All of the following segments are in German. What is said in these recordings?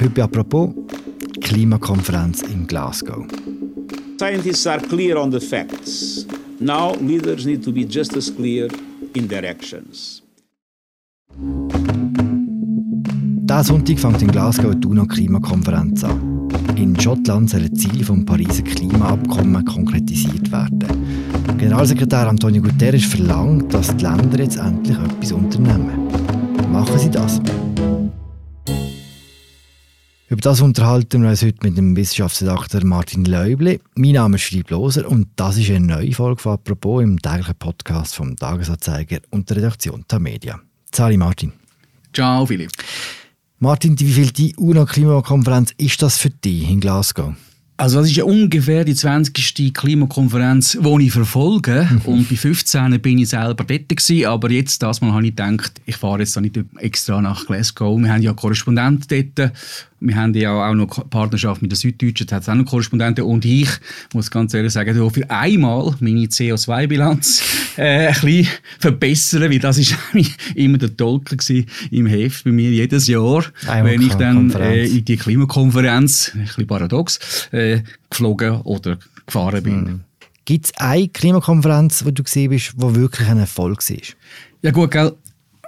Heute apropos Klimakonferenz in Glasgow. Scientists are clear on the facts. Now leaders need to be just as clear in their actions. Diesen Sonntag fängt in Glasgow die UNO-Klimakonferenz an. In Schottland sollen Ziele vom Pariser Klimaabkommen konkretisiert werden. Generalsekretär Antonio Guterres verlangt, dass die Länder jetzt endlich etwas unternehmen. Machen sie das? Über das unterhalten wir uns heute mit dem Wissenschaftsredakteur Martin Läubli. Mein Name ist Philipp Loser und das ist eine neue Folge von «Apropos» im täglichen Podcast vom Tagesanzeiger und der Redaktion Tamedia. Sali Martin. Ciao Philipp. Martin, wie viel die UNO-Klimakonferenz ist das für dich in Glasgow? Also das ist ja ungefähr die 20. Klimakonferenz, die ich verfolge. Mhm. Und bei 15 bin ich selber dort gewesen, aber jetzt, das Mal habe ich gedacht, ich fahre jetzt nicht extra nach Glasgow. Wir haben ja Korrespondenten dort wir haben ja auch noch Partnerschaft mit der Süddeutschen, da hat es auch noch Korrespondenten. Und ich muss ganz ehrlich sagen, für einmal meine CO2-Bilanz äh, ein bisschen verbessern, weil das ist immer der Tolker im Heft bei mir jedes Jahr, einmal wenn ich dann äh, in die Klimakonferenz, ein bisschen paradox, äh, geflogen oder gefahren bin. Mhm. Gibt es eine Klimakonferenz, die du gesehen bist, die wirklich ein Erfolg war? Ja gut, gell?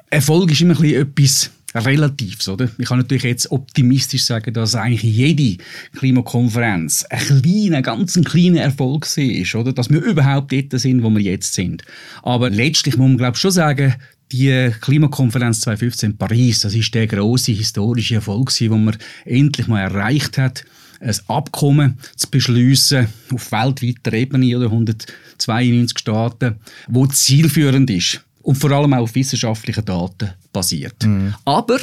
Erfolg ist immer ein bisschen etwas relativ, oder? Ich kann natürlich jetzt optimistisch sagen, dass eigentlich jede Klimakonferenz ein kleiner, ganz ein kleiner Erfolg war, oder? Dass wir überhaupt dort sind, wo wir jetzt sind. Aber letztlich muss man, glaube ich, schon sagen, die Klimakonferenz 2015 in Paris, das ist der große historische Erfolg, den man endlich mal erreicht hat, ein Abkommen zu beschließen auf weltweiter Ebene oder 192 Staaten, wo zielführend ist und vor allem auch auf wissenschaftlichen Daten basiert. Mhm. Aber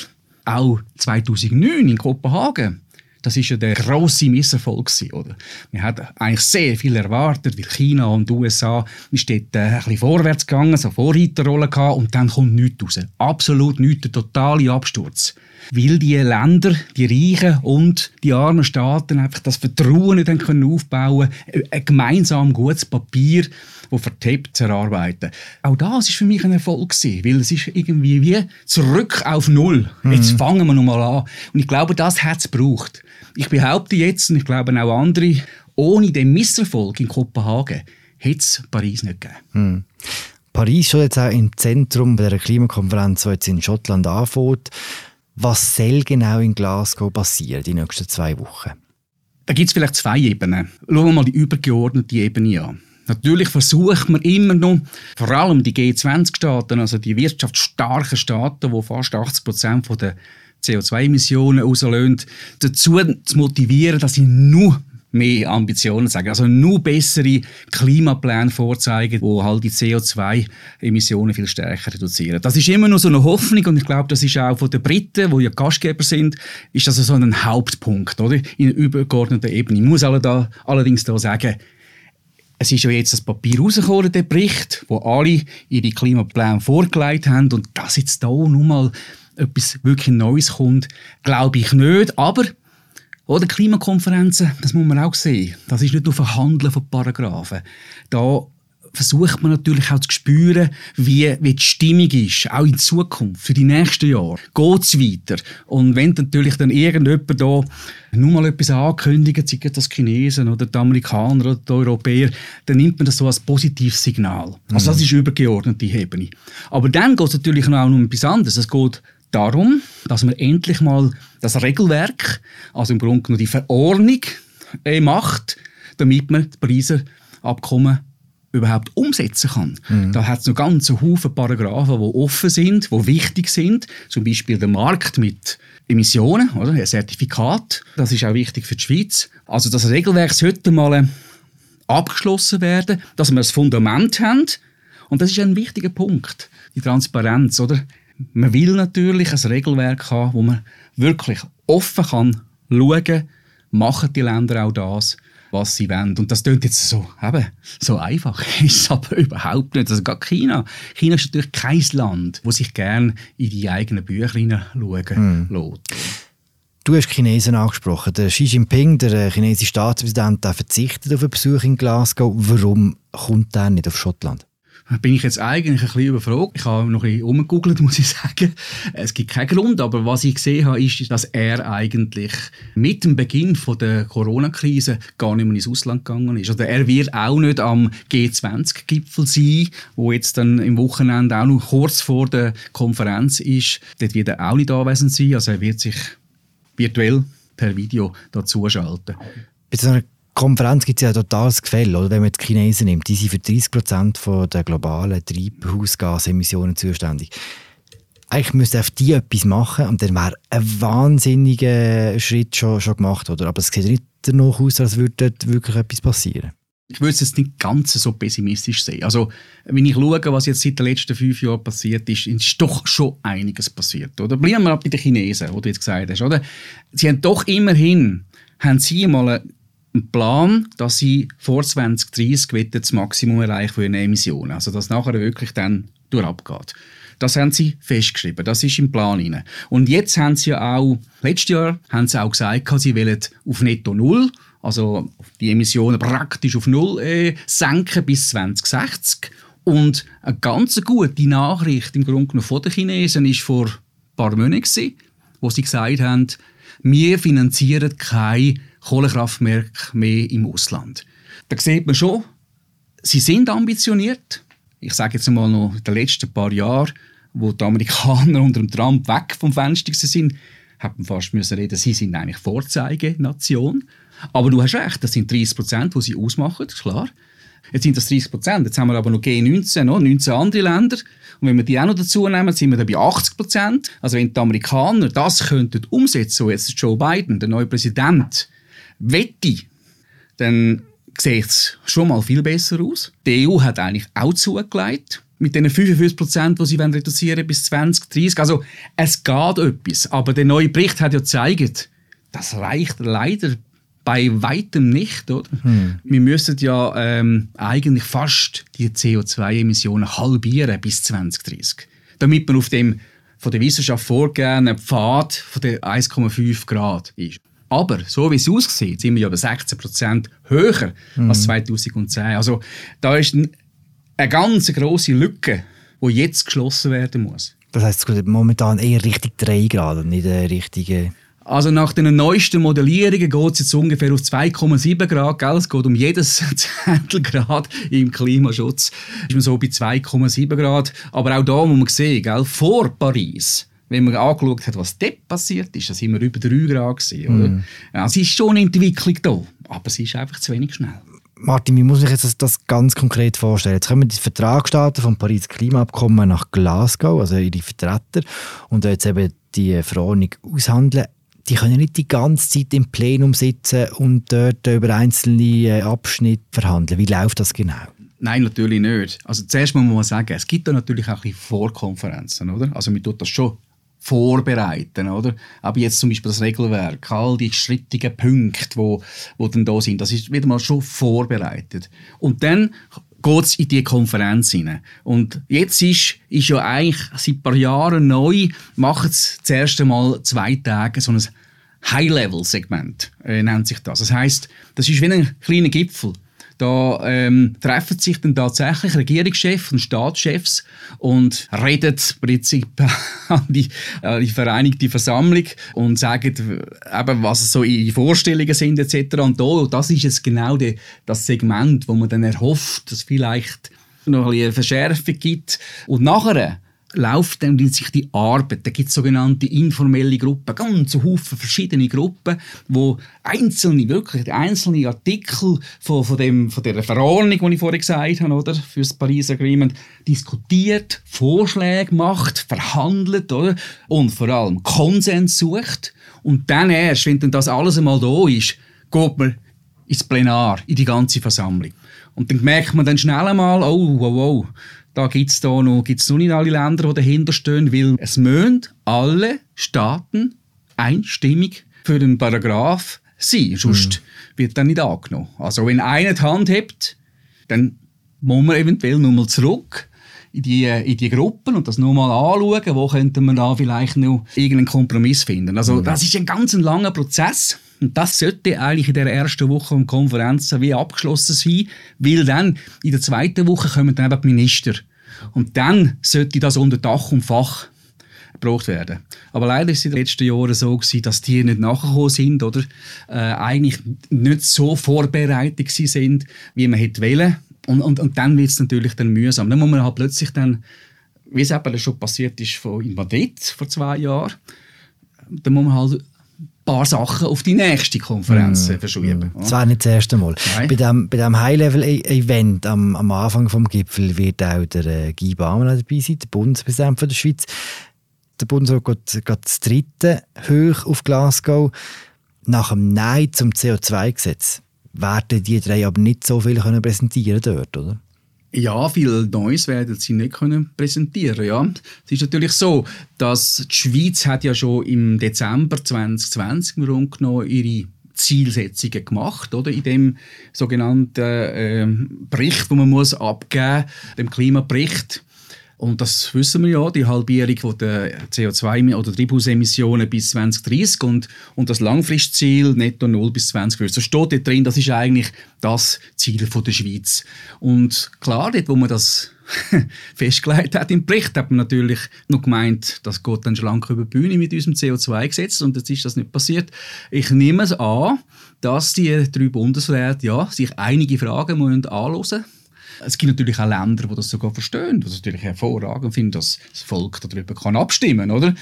auch 2009 in Kopenhagen, das ist ja der große Misserfolg oder? Wir hatten eigentlich sehr viel erwartet, weil China und die USA ist dort äh, ein bisschen vorwärts gegangen, so Vorreiterrolle gehabt und dann kommt nichts raus. Absolut nichts, der totale Absturz. Weil die Länder, die reichen und die armen Staaten einfach das Vertrauen nicht können aufbauen ein gemeinsam gutes Papier die vertippt erarbeiten. Auch das ist für mich ein Erfolg gewesen, weil es ist irgendwie wie zurück auf Null. Mhm. Jetzt fangen wir nochmal an. Und ich glaube, das hat es gebraucht. Ich behaupte jetzt, und ich glaube auch andere, ohne den Misserfolg in Kopenhagen hätte es Paris nicht gegeben. Mhm. Paris steht jetzt auch im Zentrum der Klimakonferenz, die jetzt in Schottland anfängt. Was soll genau in Glasgow passieren die nächsten zwei Wochen? Da gibt es vielleicht zwei Ebenen. Schauen wir mal die übergeordnete Ebene an. Natürlich versucht man immer noch, vor allem die G20-Staaten, also die wirtschaftsstarken Staaten, die fast 80 Prozent der CO2-Emissionen auslösen, dazu zu motivieren, dass sie nur mehr Ambitionen sagen, also nur bessere Klimapläne vorzeigen, wo halt die CO2-Emissionen viel stärker reduzieren. Das ist immer noch so eine Hoffnung und ich glaube, das ist auch von den Briten, wo ja Gastgeber sind, ist das so ein Hauptpunkt, oder? In übergeordneter Ebene. Ich muss allerdings da sagen, es ist ja jetzt das Papier rausgekommen, der Bericht, wo alle ihre Klimapläne vorgelegt haben und dass jetzt da nun mal etwas wirklich Neues kommt, glaube ich nicht. Aber oder Klimakonferenzen, das muss man auch sehen. Das ist nicht nur Verhandeln von Paragraphen. Da versucht man natürlich auch zu spüren, wie, wie die Stimmung ist, auch in Zukunft, für die nächsten Jahre. Geht es weiter? Und wenn natürlich dann irgendjemand da nur mal etwas ankündigt, sei das Chinesen oder die Amerikaner oder die Europäer, dann nimmt man das so als positives Signal. Also das mhm. ist übergeordnete Ebene. Aber dann geht es natürlich auch um etwas anderes. Es geht darum, dass man endlich mal das Regelwerk, also im Grunde nur die Verordnung, äh, macht, damit man die Pariser Abkommen überhaupt umsetzen kann. Mhm. Da hat es noch ganze Haufen Paragraphen, die offen sind, die wichtig sind. Zum Beispiel der Markt mit Emissionen, oder? ein Zertifikat. Das ist auch wichtig für die Schweiz. Also das Regelwerk sollte mal äh, abgeschlossen werden, dass wir das Fundament haben. Und das ist ein wichtiger Punkt, die Transparenz. Oder? Man will natürlich ein Regelwerk haben, wo man wirklich offen kann schauen kann, machen die Länder auch das was sie wollen. Und das klingt jetzt so, eben, so einfach, ist es aber überhaupt nicht. Also gerade China. China ist natürlich kein Land, wo sich gerne in die eigenen Bücher hineinschauen hm. lässt. Du hast Chinesen angesprochen. Der Xi Jinping, der äh, chinesische Staatspräsident, der verzichtet auf einen Besuch in Glasgow. Warum kommt er nicht auf Schottland? Bin ich jetzt eigentlich ein bisschen überfragt. Ich habe noch ein bisschen umgegoogelt, muss ich sagen. Es gibt keinen Grund, aber was ich gesehen habe, ist, dass er eigentlich mit dem Beginn von der Corona-Krise gar nicht mehr ins Ausland gegangen ist. Also er wird auch nicht am G20-Gipfel sein, wo jetzt dann im Wochenende auch noch kurz vor der Konferenz ist. Dort wird er auch nicht anwesend sein. Also er wird sich virtuell per Video dazuschalten. Bei so einer Konferenz gibt es ja ein totales Gefälle, oder? wenn man die Chinesen nimmt. Die sind für 30 Prozent der globalen Treibhausgasemissionen zuständig. Eigentlich müsste auf die etwas machen und dann wäre ein wahnsinniger Schritt schon, schon gemacht. Oder? Aber es sieht nicht danach aus, als würde dort wirklich etwas passieren. Ich würde es jetzt nicht ganz so pessimistisch sehen. Also, wenn ich schaue, was jetzt seit den letzten fünf Jahren passiert ist, ist doch schon einiges passiert. Oder? Bleiben wir bei den Chinesen, wo du jetzt gesagt hast. Oder? Sie haben doch immerhin haben sie mal einen Plan, dass sie vor 2030 das Maximum erreichen für eine Emission. Also, dass nachher wirklich dann durchabgeht. Das haben sie festgeschrieben. Das ist im Plan rein. Und jetzt haben sie ja auch, letztes Jahr haben sie auch gesagt, sie wollen auf Netto Null also die Emissionen praktisch auf Null äh, senken bis 2060. Und eine ganz gute Nachricht im Grunde genommen von den Chinesen ist vor ein paar Monaten, wo sie gesagt haben, wir finanzieren kein Kohlekraftwerk mehr im Ausland. Da sieht man schon, sie sind ambitioniert. Ich sage jetzt mal noch in den letzten paar Jahren, wo die Amerikaner unter dem Trump weg vom Fenster sind, hat man fast müssen reden, sie sind eigentlich Vorzeigenation. Aber du hast recht, das sind 30 Prozent, die sie ausmachen, klar. Jetzt sind das 30 Prozent, jetzt haben wir aber noch G19, noch 19 andere Länder. Und wenn wir die auch noch dazu nehmen, sind wir dann bei 80 Prozent. Also wenn die Amerikaner das könnten umsetzen, so jetzt Joe Biden, der neue Präsident, wette, dann sieht es schon mal viel besser aus. Die EU hat eigentlich auch zugelegt mit den 55 Prozent, die sie reduzieren bis 2030. Also es geht etwas, aber der neue Bericht hat ja gezeigt, das reicht leider bei weitem nicht. Oder? Hm. Wir müssen ja ähm, eigentlich fast die CO2-Emissionen halbieren bis 2030, damit man auf dem von der Wissenschaft vorgegebenen Pfad von der 1,5 Grad ist. Aber so wie es aussieht, sind wir ja bei 16 Prozent höher hm. als 2010. Also da ist eine ganz große Lücke, die jetzt geschlossen werden muss. Das heißt, es geht momentan eher Richtung 3 Grad und nicht Richtung also nach den neuesten Modellierungen geht es jetzt ungefähr auf 2,7 Grad. Gell? Es geht um jedes Zehntel Grad im Klimaschutz. Ist man so bei 2,7 Grad. Aber auch da muss man sehen, gell? vor Paris, wenn man angeschaut hat, was dort passiert ist, da sind wir über 3 Grad gewesen, oder? Mm. Ja, es ist schon eine Entwicklung da, aber es ist einfach zu wenig schnell. Martin, wie muss ich jetzt das, das, ganz konkret vorstellen? Jetzt kommen die Vertragsstaaten vom Paris Klimaabkommen nach Glasgow, also ihre Vertreter, und jetzt eben die Verordnung aushandeln die können nicht die ganze Zeit im Plenum sitzen und dort über einzelne äh, Abschnitte verhandeln. Wie läuft das genau? Nein, natürlich nicht. Also zuerst muss man sagen, es gibt da natürlich auch ein Vorkonferenzen, oder? Also man tut das schon vorbereiten, oder? Aber jetzt zum Beispiel das Regelwerk, all die strittigen Punkte, wo, wo dann da sind, das ist wieder mal schon vorbereitet. Und dann geht es in die Konferenz hinein. Und jetzt ist, ist ja eigentlich seit ein paar Jahren neu, machen es das erste Mal zwei Tage so ein High-Level-Segment, äh, nennt sich das. Das heißt, das ist wie ein kleiner Gipfel. Da ähm, treffen sich dann tatsächlich Regierungschefs und Staatschefs und reden im Prinzip an die, äh, die Vereinigte Versammlung und sagen, eben, was so ihre Vorstellungen sind etc. Und da, das ist jetzt genau die, das Segment, wo man dann erhofft, dass vielleicht noch ein eine Verschärfung gibt. Und nachher läuft dann sich die Arbeit. Da gibt es sogenannte informelle Gruppen, ganz Haufen verschiedene Gruppen, wo einzelne, wirklich einzelne Artikel von, von, dem, von der Verordnung, die ich vorhin gesagt habe, oder, für das Paris Agreement, diskutiert, Vorschläge macht, verhandelt, oder, und vor allem Konsens sucht. Und dann erst, wenn dann das alles einmal da ist, geht man ins Plenar, in die ganze Versammlung. Und dann merkt man dann schnell einmal, oh, wow, wow, da gibt es noch, gibt's noch nicht alle Länder, die dahinter stehen, weil es müssen alle Staaten einstimmig für den Paragraph sein, sonst mhm. wird er nicht angenommen. Also wenn einer die Hand hebt, dann muss man eventuell nochmal zurück in die, in die Gruppen und das nochmal anschauen, wo könnte man da vielleicht noch irgendeinen Kompromiss finden. Also mhm. das ist ein ganz langer Prozess Und das sollte eigentlich in der ersten Woche der Konferenz wie abgeschlossen sein, weil dann in der zweiten Woche kommen dann eben die Minister. Und dann sollte das unter Dach und Fach gebraucht werden. Aber leider ist es in den letzten Jahren so gewesen, dass die nicht nachgekommen sind oder äh, eigentlich nicht so vorbereitet sind, wie man hätte wollen. Und, und, und dann wird es natürlich dann mühsam. Dann muss man halt plötzlich dann, wie es eben schon passiert ist in Madrid vor zwei Jahren, dann muss man halt paar Sachen auf die nächste Konferenz mm, verschieben. Das war nicht das erste Mal. Nein. Bei diesem bei dem High-Level-Event am, am Anfang des Gipfel wird auch der äh, Guy Baumann dabei sein, der Bundespräsident der Schweiz. Der Bundesrat geht, geht das dritte hoch auf Glasgow. Nach dem Nein zum CO2-Gesetz werden die drei aber nicht so viel können präsentieren dort, oder? Ja, viel Neues werden sie nicht können präsentieren. Ja, es ist natürlich so, dass die Schweiz hat ja schon im Dezember 2020 im Grunde genommen ihre Zielsetzungen gemacht, oder? In dem sogenannten äh, Bericht, den man muss abgeben, dem Klimabericht und das wissen wir ja, die Halbierung der CO2- oder Treibhausemissionen bis 2030 und, und das Langfristziel netto null bis 2050. So steht dort drin, das ist eigentlich das Ziel von der Schweiz. Und klar, dort, wo man das festgelegt hat im Bericht, hat man natürlich noch gemeint, das geht dann schlank über die Bühne mit unserem CO2-Gesetz und jetzt ist das nicht passiert. Ich nehme es an, dass die drei Bundesräte ja, sich einige Fragen anschauen müssen es gibt natürlich auch Länder, die das sogar verstehen, was natürlich hervorragend finden, dass das Volk darüber kann abstimmen oder?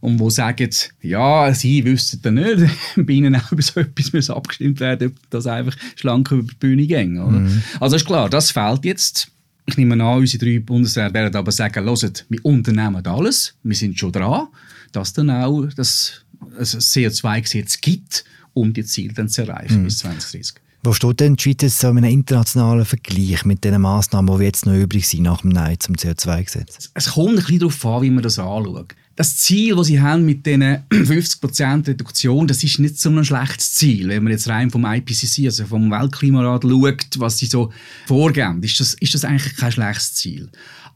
Und wo sagen, ja, sie wüssten dann nicht, bei ihnen auch über so etwas muss abgestimmt werden, ob das einfach schlank über die Bühne ging. Oder? Mhm. Also ist klar, das fehlt jetzt. Ich nehme an, unsere drei Bundesräte werden aber sagen, hört, wir unternehmen alles, wir sind schon dran, dass dann auch das, das CO2-Gesetz gibt, um die Ziele dann zu erreichen mhm. bis 2030. Wo steht denn die Schweiz so in einem internationalen Vergleich mit den Massnahmen, die jetzt noch übrig sind nach dem Nein zum CO2-Gesetz? Es kommt ein bisschen darauf an, wie man das anschaut. Das Ziel, das sie haben mit diesen 50% Reduktion, das ist nicht so ein schlechtes Ziel. Wenn man jetzt rein vom IPCC, also vom Weltklimarat schaut, was sie so vorgeben, ist das, ist das eigentlich kein schlechtes Ziel.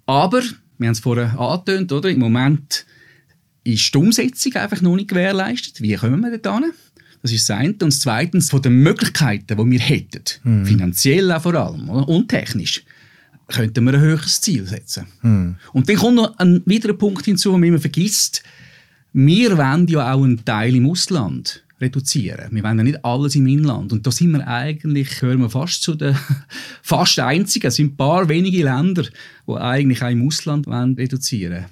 Aber, wir haben es vorher angetönt, oder? im Moment ist die Umsetzung einfach noch nicht gewährleistet. Wie kommen wir da hin? Das ist das eine. Und zweitens, von den Möglichkeiten, die wir hätten, mhm. finanziell auch vor allem und technisch, könnten wir ein höheres Ziel setzen. Mhm. Und dann kommt noch ein weiterer Punkt hinzu, den man immer vergisst. Wir wollen ja auch einen Teil im Ausland reduzieren. Wir wollen ja nicht alles im Inland. Und da sind wir eigentlich, hören wir fast zu den fast einzigen. Es sind ein paar wenige Länder, die eigentlich auch im Ausland wollen reduzieren wollen.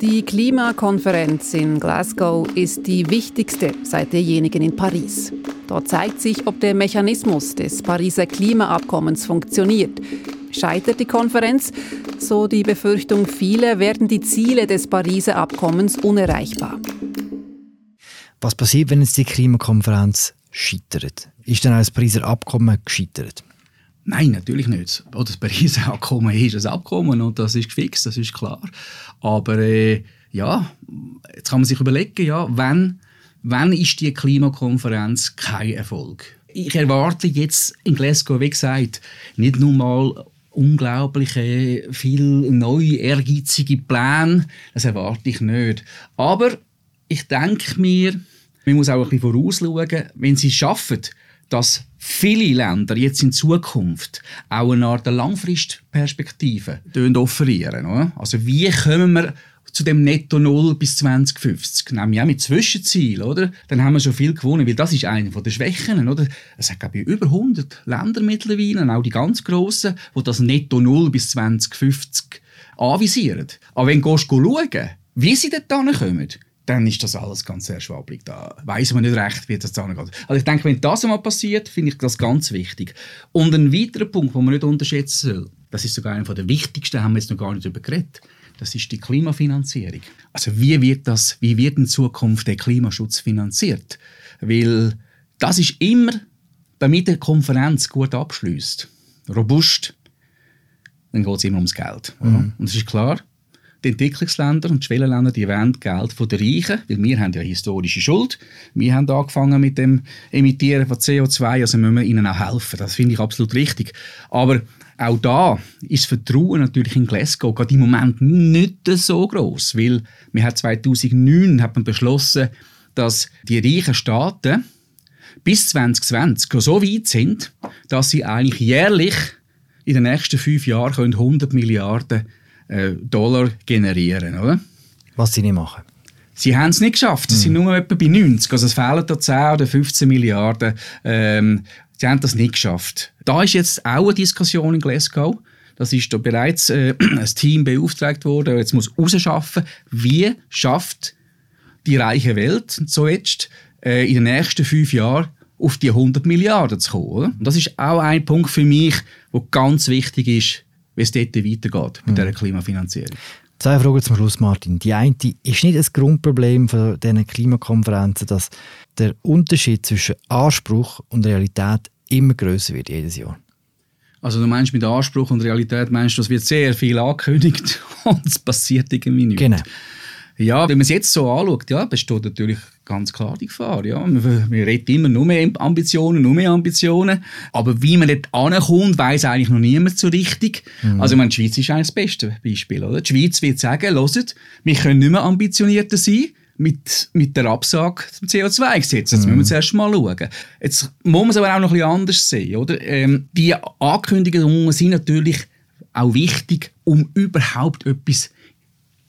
Die Klimakonferenz in Glasgow ist die wichtigste seit derjenigen in Paris. Dort zeigt sich, ob der Mechanismus des Pariser Klimaabkommens funktioniert. Scheitert die Konferenz, so die Befürchtung vieler, werden die Ziele des Pariser Abkommens unerreichbar. Was passiert, wenn jetzt die Klimakonferenz scheitert? Ist dann auch das Pariser Abkommen gescheitert? Nein, natürlich nicht. Das Pariser Abkommen ist ein Abkommen und das ist gefixt, das ist klar. Aber äh, ja, jetzt kann man sich überlegen, ja, wann, wann ist die Klimakonferenz kein Erfolg? Ich erwarte jetzt in Glasgow, wie gesagt, nicht nur mal unglaubliche, viel neue, ehrgeizige Pläne. Das erwarte ich nicht. Aber ich denke mir, man muss auch ein bisschen vorausschauen, wenn sie es schaffen, dass viele Länder jetzt in Zukunft auch eine Art Langfristperspektive offerieren. Oder? Also wie kommen wir zu dem Netto Null bis 2050. Nämlich auch mit Zwischenziel, oder? Dann haben wir schon viel gewonnen, weil das ist eine der Schwächen, oder? Es hat, glaube ich, über 100 Länder mittlerweile, auch die ganz grossen, die das Netto Null bis 2050 anvisieren. Aber wenn du schauen wie sie dort kommen, dann ist das alles ganz sehr schwabbelig. Da weiß man nicht recht, wie das zusammengeht. Also ich denke, wenn das einmal passiert, finde ich das ganz wichtig. Und ein weiterer Punkt, den man nicht unterschätzen soll, das ist sogar einer der wichtigsten, haben wir jetzt noch gar nicht darüber geredet, das ist die Klimafinanzierung. Also wie wird das, wie wird in Zukunft der Klimaschutz finanziert? Weil das ist immer, damit eine Konferenz gut abschließt, robust, dann geht es immer ums Geld. Mhm. Und es ist klar, die Entwicklungsländer und die Schwellenländer, die wollen Geld von den Reichen, weil wir haben ja historische Schuld. Wir haben angefangen mit dem Emittieren von CO2, also müssen wir ihnen auch helfen. Das finde ich absolut richtig. Aber auch da ist das Vertrauen natürlich in Glasgow gerade im Moment nicht so groß, weil wir haben 2009 hat man beschlossen, dass die reichen Staaten bis 2020 so weit sind, dass sie eigentlich jährlich in den nächsten fünf Jahren 100 Milliarden äh, Dollar generieren oder? Was sie nicht machen. Sie haben es nicht geschafft. Sie sind hm. nur etwa bei 90. Also es fehlen da 10 oder 15 Milliarden. Ähm, sie haben das nicht geschafft. Da ist jetzt auch eine Diskussion in Glasgow. Das ist da bereits äh, ein Team beauftragt worden. Jetzt muss herausschaffen, wie schafft die reiche Welt so jetzt äh, in den nächsten fünf Jahren auf die 100 Milliarden zu kommen. Oder? Und das ist auch ein Punkt für mich, der ganz wichtig ist, wie es dort weitergeht mit mhm. dieser Klimafinanzierung. Zwei Fragen zum Schluss, Martin. Die eine ist nicht das Grundproblem von diesen Klimakonferenzen, dass der Unterschied zwischen Anspruch und Realität immer größer wird jedes Jahr. Also du meinst mit Anspruch und Realität meinst du, es wird sehr viel angekündigt und es passiert irgendwie nichts. Genau. Ja, wenn man es jetzt so anschaut, ja, besteht natürlich ganz klar die Gefahr. Ja. Wir, wir reden immer nur mehr Ambitionen, nur mehr Ambitionen. Aber wie man dort ankommt, weiß eigentlich noch niemand so richtig. Mhm. Also, ich meine, die Schweiz ist eigentlich das beste Beispiel. Oder? Die Schweiz wird sagen, hört, wir können nicht mehr ambitionierter sein mit, mit der Absage zum CO2-Gesetz. Jetzt mhm. müssen wir zuerst mal schauen. Jetzt muss man es aber auch noch ein bisschen anders sehen. Oder? Ähm, die Ankündigungen sind natürlich auch wichtig, um überhaupt etwas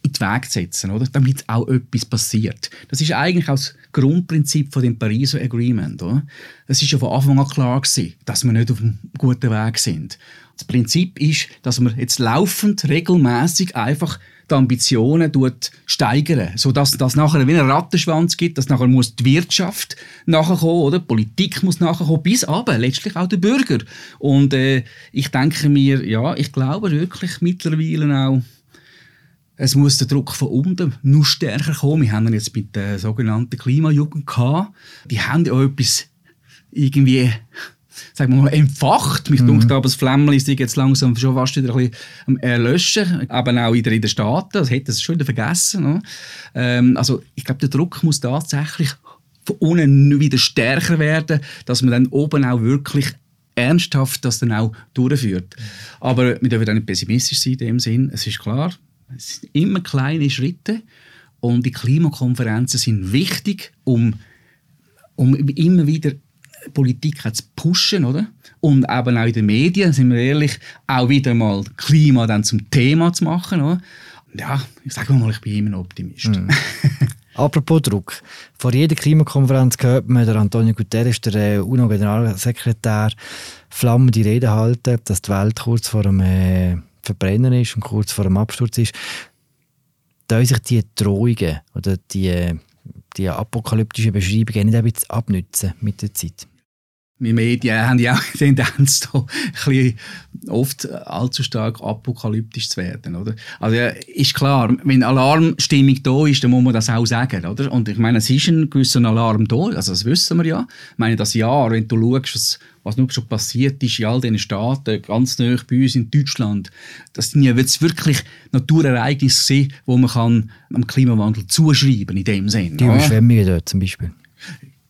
in den Weg zu setzen, oder? damit auch etwas passiert. Das ist eigentlich auch das Grundprinzip von dem Pariser Agreement. Es ist ja von Anfang an klar gewesen, dass wir nicht auf einem guten Weg sind. Das Prinzip ist, dass man jetzt laufend, regelmäßig einfach die Ambitionen steigern, sodass das nachher wie einen Rattenschwanz gibt, dass nachher muss die Wirtschaft nachkommen, oder? Die Politik muss nachkommen, bis aber letztlich auch der Bürger. Und äh, ich denke mir, ja, ich glaube wirklich mittlerweile auch, es muss der Druck von unten noch stärker kommen. Wir haben ihn jetzt mit der sogenannten Klimajugend gehabt. Die haben ja auch etwas irgendwie sagen wir mal, entfacht. Mich mhm. aber, das Flämmchen ist jetzt langsam schon fast wieder ein bisschen erlöschen. Aber auch wieder in den Staaten. Das hätte es schon wieder vergessen. Ne? Ähm, also ich glaube, der Druck muss tatsächlich von unten wieder stärker werden, dass man dann oben auch wirklich ernsthaft das dann auch durchführt. Aber wir dürfen auch nicht pessimistisch sein in dem Sinn. Es ist klar, es sind immer kleine Schritte und die Klimakonferenzen sind wichtig, um, um immer wieder Politik zu pushen, oder? Und eben auch in den Medien, sind wir ehrlich, auch wieder mal Klima dann zum Thema zu machen, oder? Ja, ich sage mal, ich bin immer ein Optimist. Mm. Apropos Druck. Vor jeder Klimakonferenz hört man der Antonio Guterres, der äh, UNO-Generalsekretär, flammende Rede halten, dass die Welt kurz vor dem äh, Verbrennen ist und kurz vor dem Absturz ist, da sich die Drohungen oder die, die apokalyptischen Beschreibungen nicht ein bisschen abnützen mit der Zeit? Wir Medien haben ja auch die Tendenz, da ein oft allzu stark apokalyptisch zu werden. Oder? Also ist klar, wenn Alarmstimmung da ist, dann muss man das auch sagen. Oder? Und ich meine, es ist ein gewisser Alarm da, also das wissen wir ja. Ich meine, das Jahr, wenn du schaust, was, was nur schon passiert ist in all diesen Staaten, ganz nah bei uns in Deutschland, das sind ja jetzt wirklich Naturereignisse die man kann am Klimawandel zuschreiben in dem Sinne. Die Überschwemmungen dort zum Beispiel.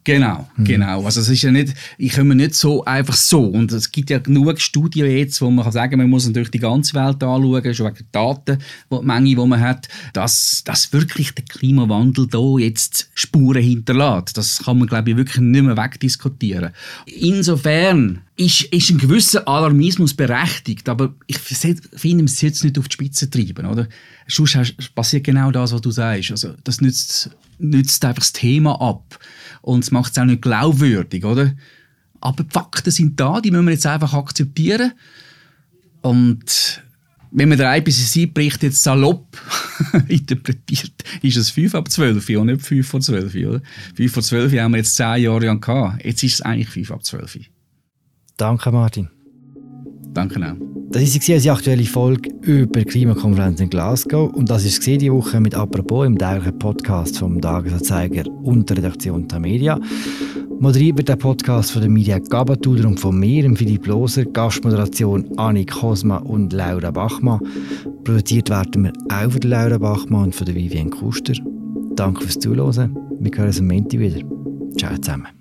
Genau, mhm. genau. Also es ist ja nicht, ich komme nicht so einfach so. Und es gibt ja genug Studien jetzt, wo man kann sagen, man muss natürlich die ganze Welt anschauen, schon wegen der Daten, die Menge, die man hat, dass, dass wirklich der Klimawandel da jetzt Spuren hinterlässt. Das kann man, glaube ich, wirklich nicht mehr wegdiskutieren. Insofern ist, ist ein gewisser Alarmismus berechtigt, aber ich finde, man sollte es nicht auf die Spitze treiben, oder? Sonst passiert genau das, was du sagst. Also, das nützt, nützt einfach das Thema ab und es macht es auch nicht glaubwürdig, oder? Aber die Fakten sind da, die müssen wir jetzt einfach akzeptieren. Und wenn man den IPCC-Bericht jetzt salopp interpretiert, ist es 5 ab 12 und nicht 5 vor 12. Oder? 5 vor 12 haben wir jetzt 10 Jahre gehabt. Jetzt ist es eigentlich 5 ab 12. Danke, Martin. Danke auch. Das war unsere aktuelle Folge über die Klimakonferenz in Glasgow. Und das war diese Woche mit «Apropos» im täglichen Podcast vom Tagesanzeiger und der Redaktion Tamedia. Moderiert wird der Podcast von der Media Gabatuder und von mir, Philipp Loser. Gastmoderation Annik Kosma und Laura Bachmann. Produziert werden wir auch von Laura Bachmann und von der Vivienne Kuster. Danke fürs Zuhören. Wir hören uns am Montag wieder. Ciao zusammen.